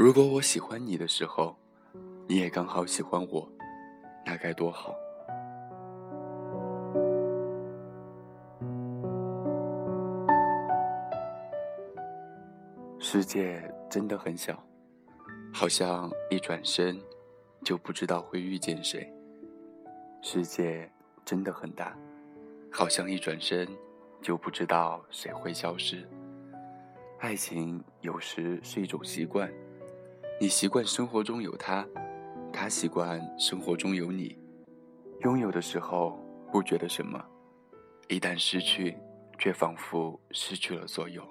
如果我喜欢你的时候，你也刚好喜欢我，那该多好。世界真的很小，好像一转身就不知道会遇见谁。世界真的很大，好像一转身就不知道谁会消失。爱情有时是一种习惯。你习惯生活中有他，他习惯生活中有你。拥有的时候不觉得什么，一旦失去，却仿佛失去了所有。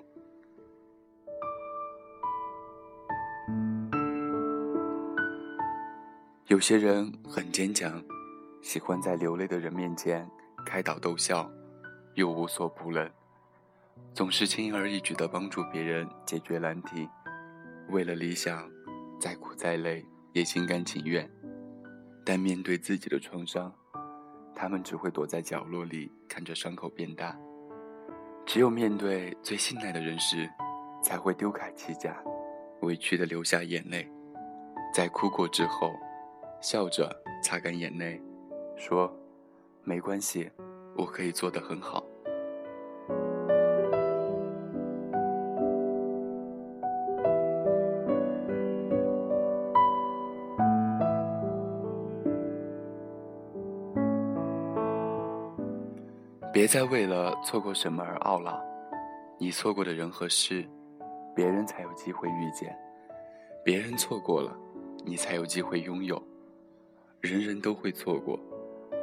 有些人很坚强，喜欢在流泪的人面前开导逗笑，又无所不能，总是轻而易举地帮助别人解决难题，为了理想。再苦再累也心甘情愿，但面对自己的创伤，他们只会躲在角落里看着伤口变大。只有面对最信赖的人时，才会丢开盔甲，委屈的流下眼泪。在哭过之后，笑着擦干眼泪，说：“没关系，我可以做得很好。”别再为了错过什么而懊恼，你错过的人和事，别人才有机会遇见；别人错过了，你才有机会拥有。人人都会错过，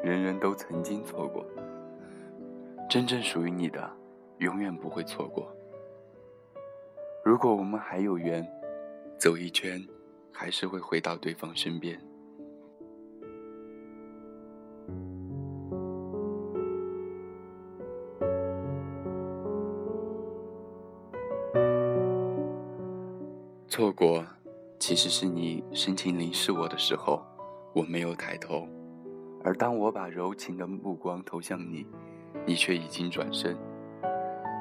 人人都曾经错过。真正属于你的，永远不会错过。如果我们还有缘，走一圈，还是会回到对方身边。错过，其实是你深情凝视我的时候，我没有抬头；而当我把柔情的目光投向你，你却已经转身。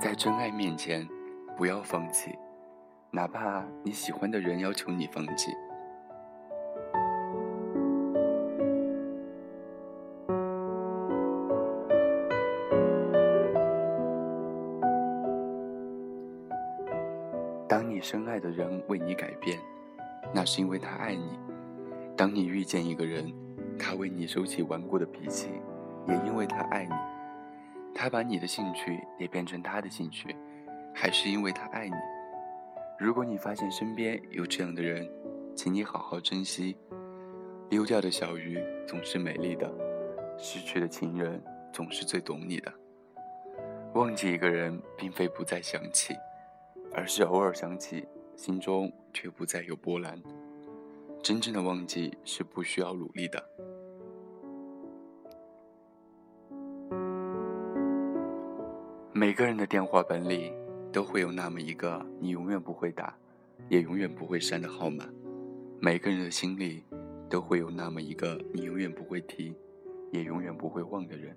在真爱面前，不要放弃，哪怕你喜欢的人要求你放弃。当你深爱的人为你改变，那是因为他爱你；当你遇见一个人，他为你收起顽固的脾气，也因为他爱你。他把你的兴趣也变成他的兴趣，还是因为他爱你。如果你发现身边有这样的人，请你好好珍惜。溜掉的小鱼总是美丽的，失去的情人总是最懂你的。忘记一个人，并非不再想起。而是偶尔想起，心中却不再有波澜。真正的忘记是不需要努力的。每个人的电话本里都会有那么一个你永远不会打，也永远不会删的号码。每个人的心里都会有那么一个你永远不会提，也永远不会忘的人。